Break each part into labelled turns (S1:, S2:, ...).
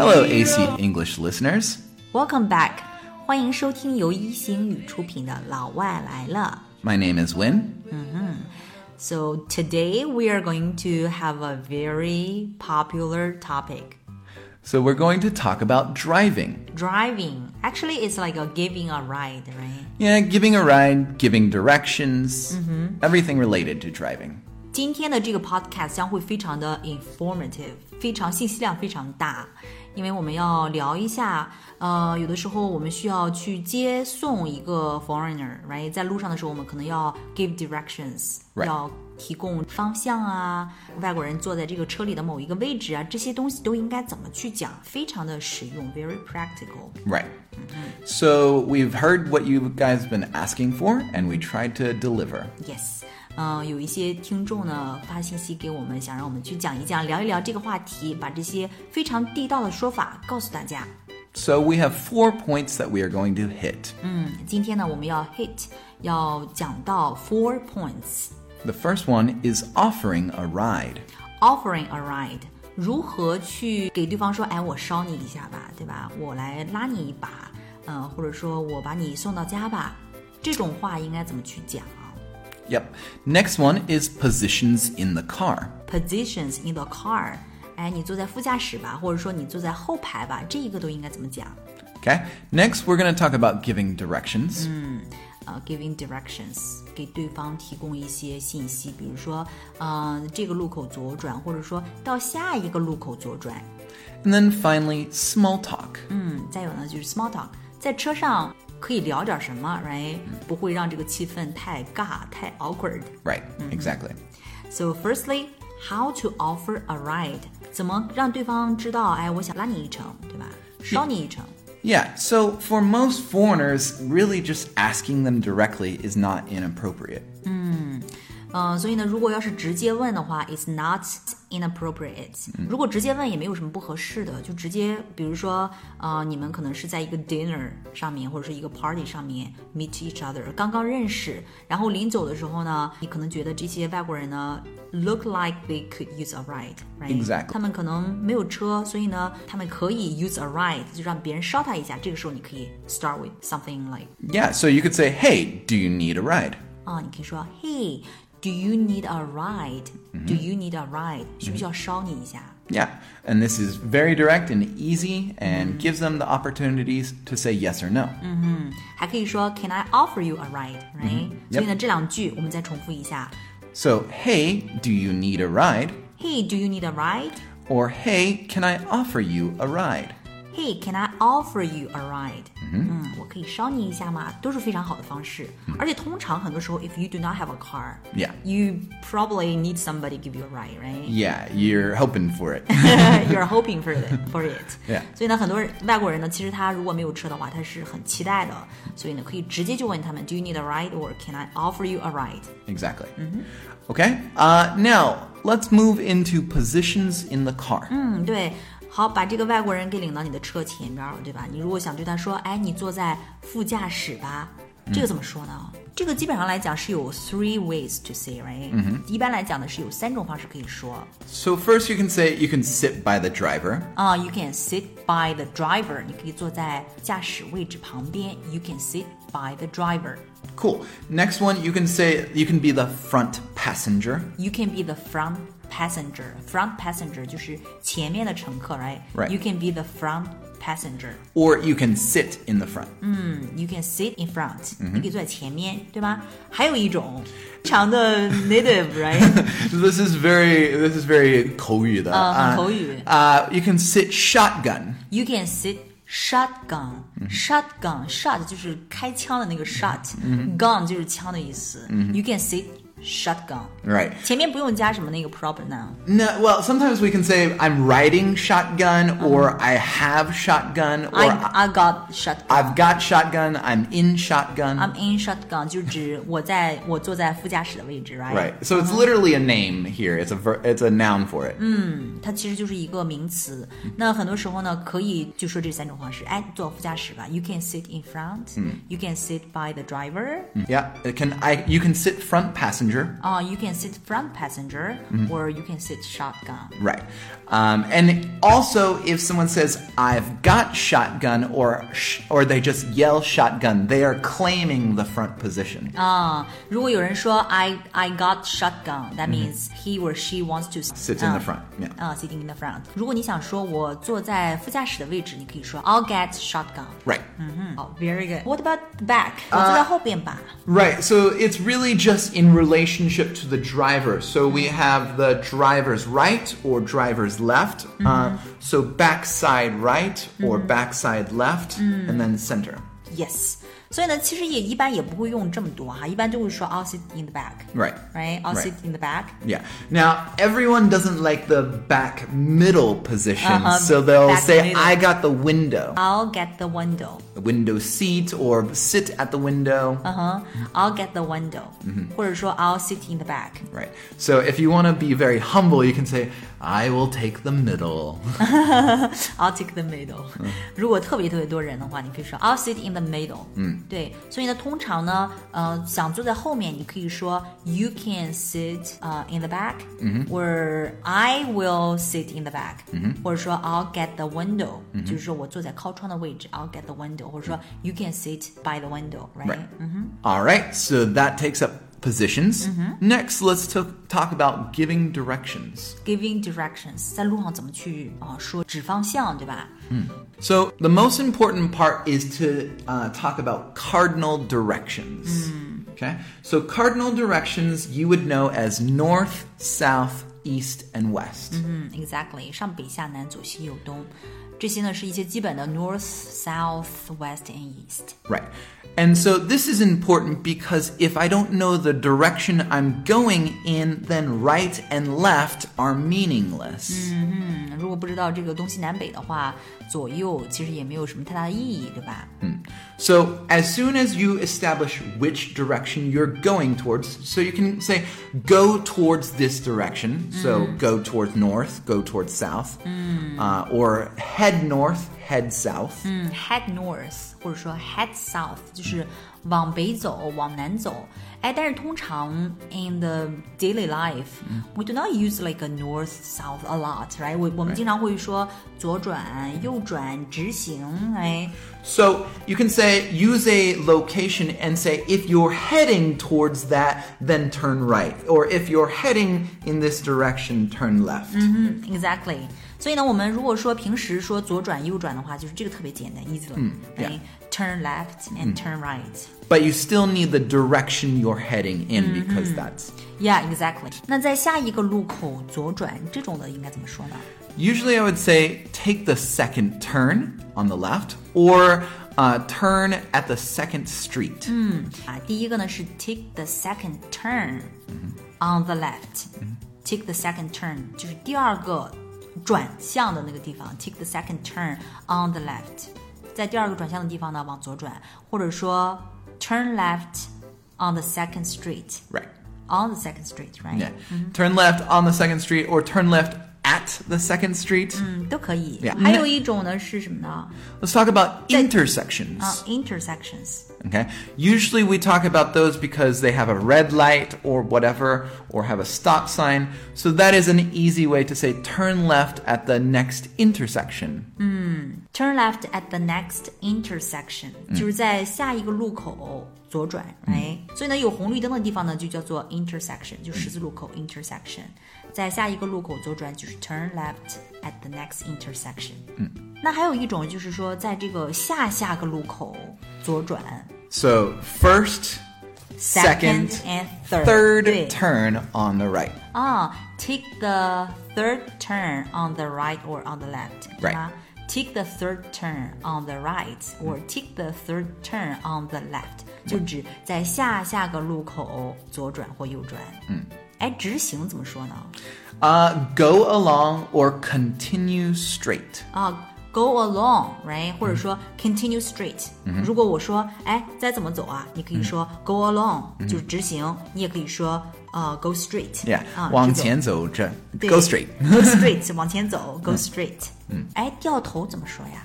S1: Hello, AC English listeners.
S2: Welcome back，欢迎收听由一星语出品的《老外来了》。
S1: My name is Win.
S2: So today we are going to have a very popular topic.
S1: So, we're going to talk about driving.
S2: Driving. Actually, it's like a giving a ride, right?
S1: Yeah, giving a ride, giving directions, everything related to driving.
S2: 今天的这个 podcast 将会非常的 informative，非常信息量非常大，因为我们要聊一下，呃，有的时候我们需要去接送一个 foreigner，right？在路上的时候，我们可能要 give directions，、
S1: Right
S2: 要提供方向啊，外国人坐在这个车里的某一个位置啊，这些东西都应该怎么去讲，非常的实用，very practical。
S1: Right. So, we've heard what you guys been asking for, and we tried to deliver.
S2: Yes， 嗯、有一些听众呢发信息给我们，想让我们去讲一讲、聊一聊这个话题，把这些非常地道的说法告诉大家。
S1: So, we have four points that we are going to hit.
S2: 嗯今天呢，我们要 hit，要讲到 four points。
S1: The first one is offering a ride.
S2: Offering a ride，如何去给对方说，哎，我捎你一下吧，对吧？我来拉你一把，嗯、或者说我把你送到家吧，这种话应该怎么去讲啊
S1: Yep. Next one is positions in the car.
S2: ？Positions in the car，哎，你坐在副驾驶吧，或者说你坐在后排吧，这一个都应该怎么讲？
S1: Okay. Next, we're going to talk about giving directions.
S2: 呃，giving directions，给对方提供一些信息，比如说，呃，这个路口左转，或者说到下一个路口左转。
S1: And then finally, small talk.
S2: 嗯，再有呢就是 small talk，在车上 可以聊点什么，right？不会让这个气氛太尬、太 awkward。
S1: Right. Exactly.
S2: So firstly, how to offer a ride？怎么让对方知道，哎，我想拉你一程，对吧？捎你一程。
S1: Yeah, so for most foreigners, really just asking them directly is not inappropriate.
S2: 嗯，所以呢，如果要是直接问的话，it's not inappropriate。如果直接问也没有什么不合适的，就直接，比如说，呃，你们可能是在一个 dinner 上面，或者是一个 party 上面 meet each other，刚刚认识，然后临走的时候呢，你可能觉得这些外国人呢 look like they could use a ride，right？
S1: Exactly
S2: 他们可能没有车，所以呢，他们可以 use a ride，就让别人捎他一下。这个时候你可以 start with something like
S1: Yeah, so you could say, hey, do you need a ride?
S2: 啊，你可以说，Hey, do you need a ride? Do you need a ride? 需不需要捎你一下？
S1: Yeah, and this is very direct and easy and gives them the opportunities to say yes or no.
S2: 还可以说，Can I offer you a ride? Right? 所以呢，这两句我们再重复一下。
S1: So, hey, do you need a ride?
S2: Hey, do you need a ride?
S1: Or, hey, can I offer you a ride?
S2: Hey, can I offer you a ride? 嗯，我可以捎你一下吗？都是非常好的方式。而且通常很多时候，if you do not have a car,
S1: Yeah.
S2: you probably need somebody give you a ride, right?
S1: Yeah, you're hoping for it.
S2: You're hoping for it, for it.
S1: Yeah.
S2: 所以呢，很多人外国人呢，其实他如果没有车的话，他是很期待的。所以呢，可以直接就问他们，Do you need a ride or can I offer you a ride？
S1: exactly. Okay, uh, now let's move into positions in the car.
S2: 嗯，对。 好，把这个外国人给领到你的车前边儿，对吧？你如果想对他说，哎，你坐在副驾驶吧，这个怎么说呢？这个基本上来讲是有 three ways to say，right？一般来讲呢是有三种方式可以说。
S1: So, first you can say you can sit by the driver.
S2: 啊、y o u can sit by the driver，你可以坐在驾驶位置旁边。You can sit by the driver。
S1: Cool. Next one, you can say you can be the front passenger.
S2: You can be the front passenger. Front passenger 就是前面的乘客，right?
S1: Right.
S2: You can be the front passenger.
S1: Or you can sit in the front.
S2: You can sit in front. 你可以坐在前面，对吧？还有一种，非常的 native，right?
S1: This is very this is very 口语的.
S2: 呃，很口语。
S1: Uh, you can sit shotgun.
S2: You can sit shotgun. Shotgun, shot 就是开枪的那个 shot，gun 就是枪的意思。You can sit shotgun.
S1: Right.
S2: 前面不用加什么那个 proper noun。
S1: No, well, sometimes we can say I'm riding shotgun or I have shotgun or
S2: I I got shotgun.
S1: I've got shotgun, I'm in shotgun.
S2: I'm in shotgun 就指我在我坐在副驾驶的位置，right？
S1: right. So it's literally a name here. It's a ver- it's a noun for it.
S2: 它其实就是一个名词。那很多时候呢，可以就说这三种方式。哎，坐副驾驶吧，You can sit in front. You can sit by the driver.
S1: Yeah. It can I you can sit front passenger passenger.
S2: 啊、y o u can sit front passenger、or you can sit shotgun。
S1: Right. Um, and also, if someone says, I've got shotgun, or, sh- or they just yell shotgun, they are claiming the front position.
S2: 啊、如果有人说 I I got shotgun，that means he or she wants to
S1: Sit in the front, yeah.
S2: 啊、sitting in the front。如果你想说我坐在副驾驶的位置，你可以说 I'll get shotgun。
S1: Right.
S2: 嗯，好，very good。What about the back？我坐在后边吧。
S1: Right. So it's really just in relationship to the driver. So we have the driver's right or driver's left. Uh, mm-hmm. so backside right or mm-hmm. backside left, mm. and then center.
S2: Yes，所以呢，其实也一般也不会用这么多哈，一般就会说 I'll sit in the back。
S1: Right.
S2: Right. I'll
S1: Right.
S2: sit in the back.
S1: Yeah. Now, everyone doesn't like the back middle position.
S2: Uh-huh,
S1: So they'll
S2: back
S1: say,
S2: middle.
S1: I got the window.
S2: I'll get the window.
S1: The window seat or sit at the window.
S2: 嗯哼，I'll get the window，、或者说 I'll sit in the back。
S1: Right. So if you want to be very humble, you can say, I will take the middle.
S2: I'll take the middle、如果特别特别多人的话，你可以说 I'll sit in the middle。嗯，对，所以呢，通常呢，呃，想坐在后面，你可以说 You can sit 呃、in the back，嗯，or I will sit in the back，嗯或者说 I'll get the window，、就是说我坐在靠窗的位置，I'll get the window，或者说 You can sit by the window，right？
S1: Right. All right. So that takes up positions. Next, let's to- talk about giving directions.
S2: Giving directions，在路上怎么去啊、说指方向，对吧？
S1: So the most important part is to uh, talk about cardinal directions. Okay. So cardinal directions you would know as north, south, east, and west.
S2: 嗯，exactly，上北下南左西右东， 这些呢是一些基本的 north、south、west and east。
S1: Right. And so this is important because if I don't know the direction I'm going in, then right and left are meaningless.
S2: 嗯，如果不知道这个东西南北的话，左右其实也没有什么太大的意义，对吧？
S1: So as soon as you establish which direction you're going towards, so you can say go towards this direction. So go towards north, go towards south, uh, or head north, head south.
S2: 嗯，head north 或者说 head south 就是往北走，往南走。哎，但是通常 in the daily life、we do not use like a north south a lot，right？我我们经常会说左转、右转、直行，哎。
S1: So you can say use a location and say if you're heading towards that, then turn right, or if you're heading in this direction, turn left.
S2: Exactly。 所以呢，我们如果说平时说左转右转的话，就是这个特别简单，easy 了。哎 Turn left and turn right。
S1: But you still need the direction you're heading in because that's
S2: Yeah, exactly。那在下一个路口左转这种的应该怎么说呢？
S1: Usually, I would say take the second turn on the left or uh, turn at the second street.
S2: 啊，第一个呢是 take the second turn on the left。Take the second turn 就是第二个 转向的那个地方。Take the second turn on the left，在第二个转向的地方呢往左转，或者说 turn left on the second street。
S1: Right.
S2: On the second street, right?
S1: Yeah. Turn left on the second street or turn left at the second street.
S2: 嗯，都可以。
S1: Yeah.
S2: 还有一种呢是什么呢？
S1: Let's talk about intersections.
S2: 啊，intersections。
S1: Okay. Usually we talk about those because they have a red light or whatever, or have a stop sign. So that is an easy way to say turn left at the next intersection.
S2: Turn left at the next intersection，、就是在下一个路口左转，哎、所以呢，有红绿灯的地方呢，就叫做 intersection，就十字路口 intersection，在下一个路口左转就是 turn left at the next intersection。嗯，那还有一种就是说，在这个下下个路口 左转
S1: So first, second,
S2: and third，
S1: third
S2: 对
S1: turn on the right.
S2: 啊，take the third turn on the right or on the left，对
S1: Right.
S2: 吗？Take the third turn on the right or take the third turn on the left，就指在下下个路口左转或右转。嗯，哎，直行怎么说呢？
S1: Uh, go along or continue straight.
S2: 啊 ，go along，right，或者说 continue straight。如果我说，哎，再怎么走啊？你可以说 go along，就是直行。你也可以说呃 go straight。
S1: Yeah.
S2: 啊，
S1: 往
S2: 直走
S1: 前走着,
S2: 对
S1: go straight.
S2: go straight 往前走，go straight。嗯，哎，掉头怎么说呀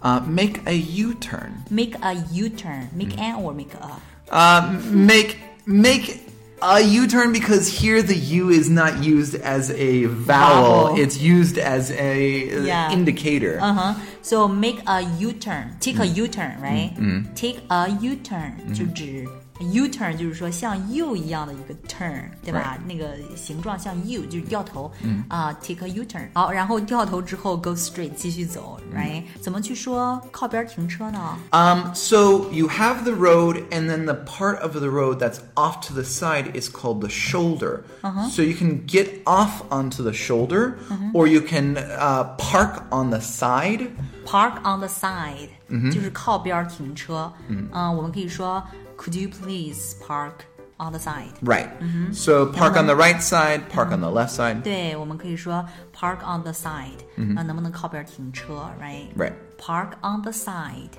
S1: Uh, make a U-turn.
S2: ？Make a U turn，make an or make a。
S1: Uh, make make a U-turn because here the U is not used as a vowel;
S2: Vowel.
S1: it's used as a uh,
S2: Yeah.
S1: indicator.
S2: Uh huh. So make a U-turn, take a U-turn, right? Take a U-turn 就指 U-turn 就是说像 U 一样的一个 turn，对吧？那个形状像 U 就是掉头啊、t a k e a U-turn。好，然后掉头之后 go straight 继续走，right？怎么去说靠边停车呢？
S1: Um, so you have the road, and then the part of the road that's off to the side is called the shoulder. So you can get off onto the shoulder, or you can uh, park on the side.
S2: Park on the side，、就是靠边儿停车。嗯、我们可以说 Could you please park on the side？
S1: Right. So park on the right side, park on the left side.
S2: 对，我们可以说 park on the side，啊、能不能靠边儿停车，right？
S1: Right.
S2: Park on the side，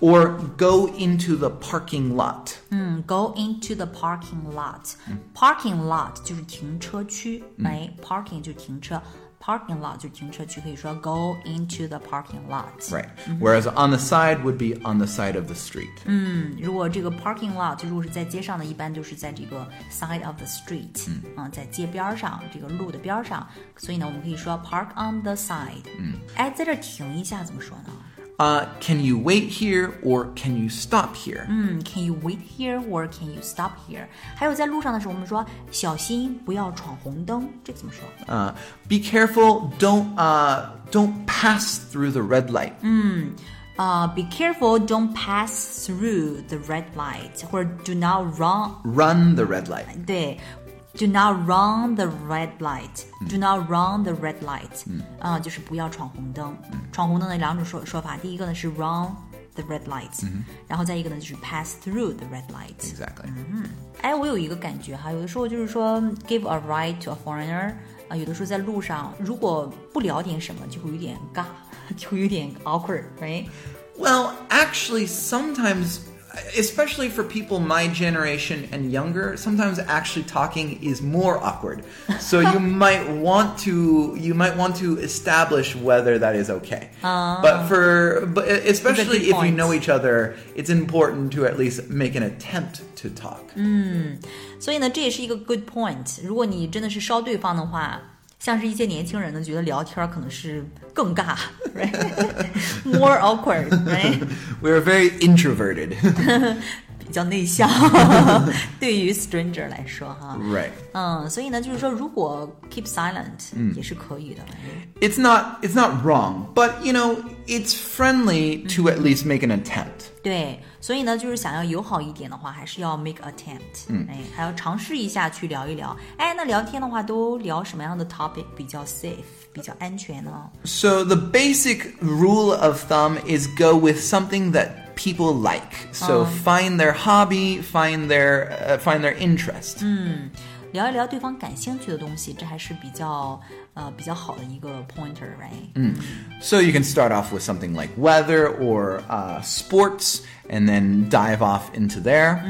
S1: Or go into the parking lot.
S2: 嗯，go into the parking lot。Parking lot 就是停车区，哎，parking 就是停车 ，parking lot 就是停车区，可以说 go into the parking lot。
S1: Right. Whereas on the side would be on the side of the street.
S2: 如果这个 parking lot 就如果是在街上的，一般就是在这个 side of the street，嗯、在街边儿上，这个路的边儿上，所以呢，我们可以说 park on the side。嗯，哎，在这儿停一下怎么说呢？
S1: Uh, can you wait here or can you stop here?
S2: 嗯，Can you wait here or can you stop here？还有在路上的时候，我们说小心不要闯红灯，这个怎么说？
S1: Uh, be careful. Don't uh, don't pass through the red light.
S2: 啊、b e careful, don't pass through the red light，或者 do not run
S1: Run the red light.
S2: 对 ，do not run the red light，do not run the red light，啊、就是不要闯红灯。闯红灯的两种说说法，第一个呢是 run the red light，、然后再一个呢就是 pass through the red light。
S1: Exactly.
S2: 哎，我有一个感觉哈，有的时候就是说 give a ride to a foreigner 啊、有的时候在路上如果不聊点什么，就会有点尬，就会有点 awkward，right？
S1: Well, actually, sometimes, especially for people my generation and younger, sometimes actually talking is more awkward. So you might want to you might want to establish whether that is okay. But for but especially if you
S2: point.
S1: know each other, it's important to at least make an attempt to talk.
S2: 所以呢，这也是一个 good point。如果你真的是烧对方的话， 像是一些年轻人呢，觉得聊天可能是更尬，right？More awkward，right？We
S1: are very introverted.
S2: 比较内向，对于 stranger 来说哈，
S1: right.
S2: 嗯，所以呢，就是说，如果 keep silent、也是可以的。
S1: It's not it's not wrong, but you know, it's friendly to at least make an attempt.
S2: 对，所以呢，就是想要友好一点的话，还是要 make attempt，嗯，哎，还要尝试一下去聊一聊。哎，那聊天的话，都聊什么样的 topic 比较 safe，比较安全呢？
S1: So the basic rule of thumb is go with something that people like. So find their hobby, find their uh, find their interest.
S2: 聊一聊对方感兴趣的东西，这还是比较呃比较好的一个 pointer，right？
S1: So you can start off with something like weather or uh, sports, and then dive off into there.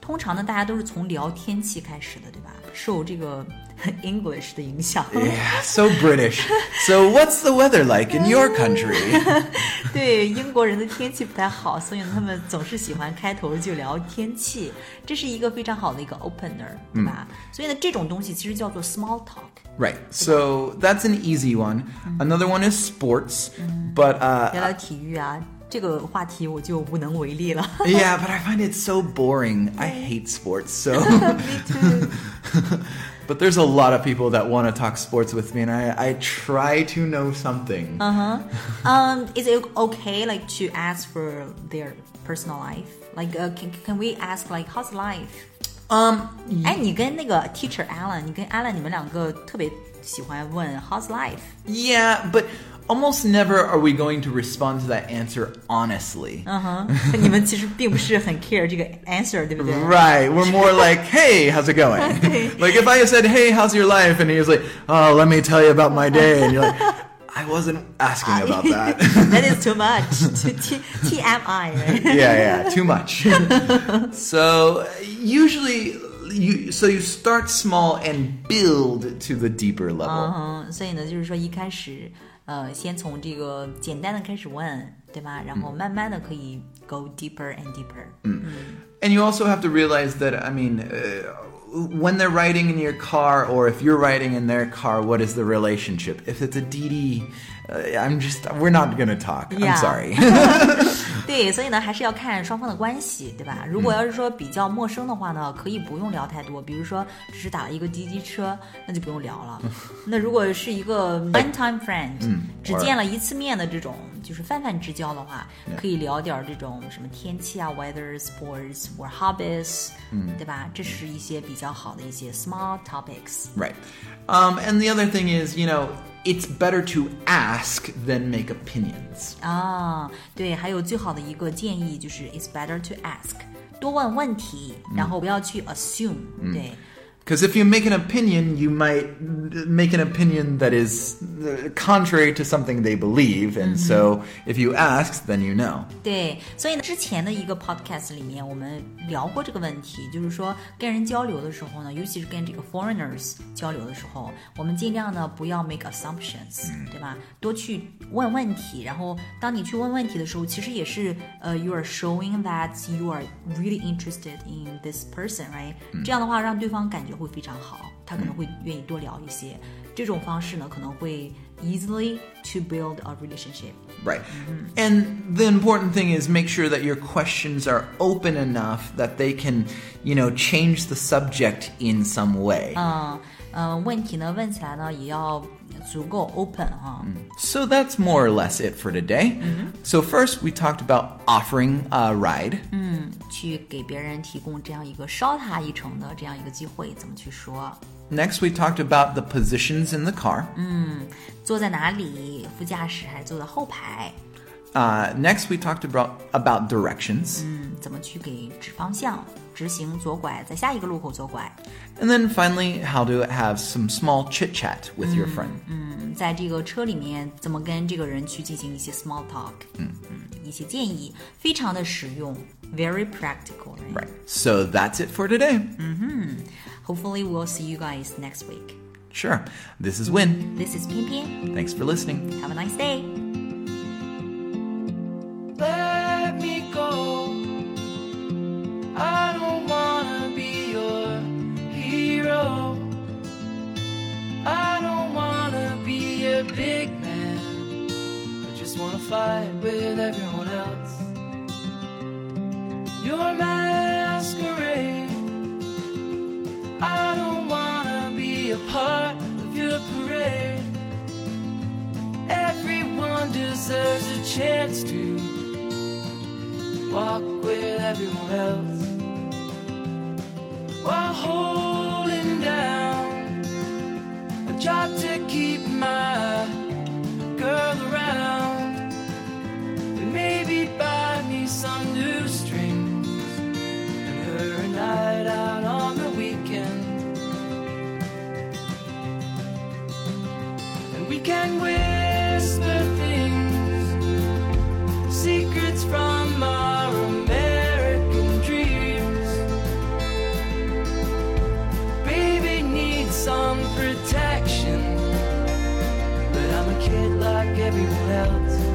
S2: 通常呢，大家都是从聊天气开始的，对吧？受这个 English 的影响。
S1: Yeah, so British. So what's the weather like in your country?
S2: 对英国人的天气不太好，所以呢，他们总是喜欢开头就聊天气，这是一个非常好的一个 opener，对吧？所以呢，这种东西其实叫做 small talk。
S1: right. So that's an easy one. Another one is sports, but uh,
S2: 聊聊体育啊，这个话题我就无能为力了。
S1: Yeah, but I find it so boring. I hate sports, so. but there's a lot of people that want to talk sports with me, and I, I try to know something.
S2: Um, is it okay like to ask for their personal life? Like, uh, can can we ask like how's life?
S1: Um,
S2: 哎，你跟那个 teacher Alan，你跟 Alan 你们两个特别喜欢问 how's life？
S1: yeah, but almost never are we going to respond to that answer honestly.
S2: 你们其实并不是很 care 这个 answer，对不对？
S1: Right, we're more like, hey, how's it going? like if I said, hey, how's your life? And he was like, oh, let me tell you about my day. And you're like, I wasn't asking about that.
S2: That is too much. T T TMI, right?
S1: yeah, yeah, too much. so usually you so you start small and build to the deeper level.
S2: 嗯，所以呢，就是说一开始， 呃，先从这个简单的开始问，对吧？然后慢慢的可以 go deeper and deeper。
S1: 嗯，and you also have to realize that I mean. Uh, when they're riding in your car, or if you're riding in their car, what is the relationship? If it's a DiDi I'm just we're not gonna talk.
S2: Yeah.
S1: I'm sorry.
S2: 对，所以呢，还是要看双方的关系，对吧？如果要是说比较陌生的话呢，可以不用聊太多，比如说只是打了一个滴滴车，那就不用聊了。那如果是一个 one time friend，、只见了一次面的这种，就是泛泛之交的话，可以聊点儿这种什么天气啊，weather、sports or hobbies，嗯，对吧？这是一些比较好的一些 small topics。
S1: right. Um, and the other thing is, you know, it's better to ask than make opinions.
S2: 啊，对，还有最好的一个建议就是 it's better to ask，多问问题，然后不要去 assume，、对。
S1: Because if you make an opinion, you might make an opinion that is uh, contrary to something they believe. And so if you ask, then you know.
S2: 对，所以呢，之前的一个 podcast 里面，我们聊过这个问题，就是说跟人交流的时候呢，尤其是跟这个 foreigners 交流的时候，我们尽量呢不要 make assumptions，、对吧？多去问问题，然后当你去问问题的时候，其实也是呃、y o u are showing that you are really interested in this person，right？、这样的话，让对方感觉 会非常好，他可能会愿意多聊一些。这种方式呢，可能会 easily to build a relationship。
S1: Right. And the important thing is make sure that your questions are open enough that they can, you know, change the subject in some way.
S2: 嗯呃，问题呢问起来呢也要足够 open 啊。
S1: So that's more or less it for today. So first we talked about offering a ride.
S2: 去给别人提供这样一个捎他一程的这样一个机会，怎么去说？
S1: Next we talked about the positions in the car.
S2: 坐在哪里？副驾驶还是坐在后排？
S1: Uh, next we talked about about directions.
S2: 嗯，怎么去给指方向？直行左拐，在下一个路口左拐。
S1: And then finally how to have some small chit chat with your friend.
S2: 嗯，在这个车里面怎么跟这个人去进行一些 small talk？嗯嗯，一些建议非常的实用 ，very practical。
S1: Right. right. So that's it for today. Hmm.
S2: Hopefully we'll see you guys next week.
S1: Sure. This is Win.
S2: This is 偏偏
S1: Thanks for listening.
S2: Have a nice day.
S3: let me go. I don't wanna be your hero. I don't wanna be a big man. I just wanna fight with everyone else. Your masquerade. I don't wanna be a part of your parade. Everyone deserves a chance to walk with everyone else while holding kid like everyone else.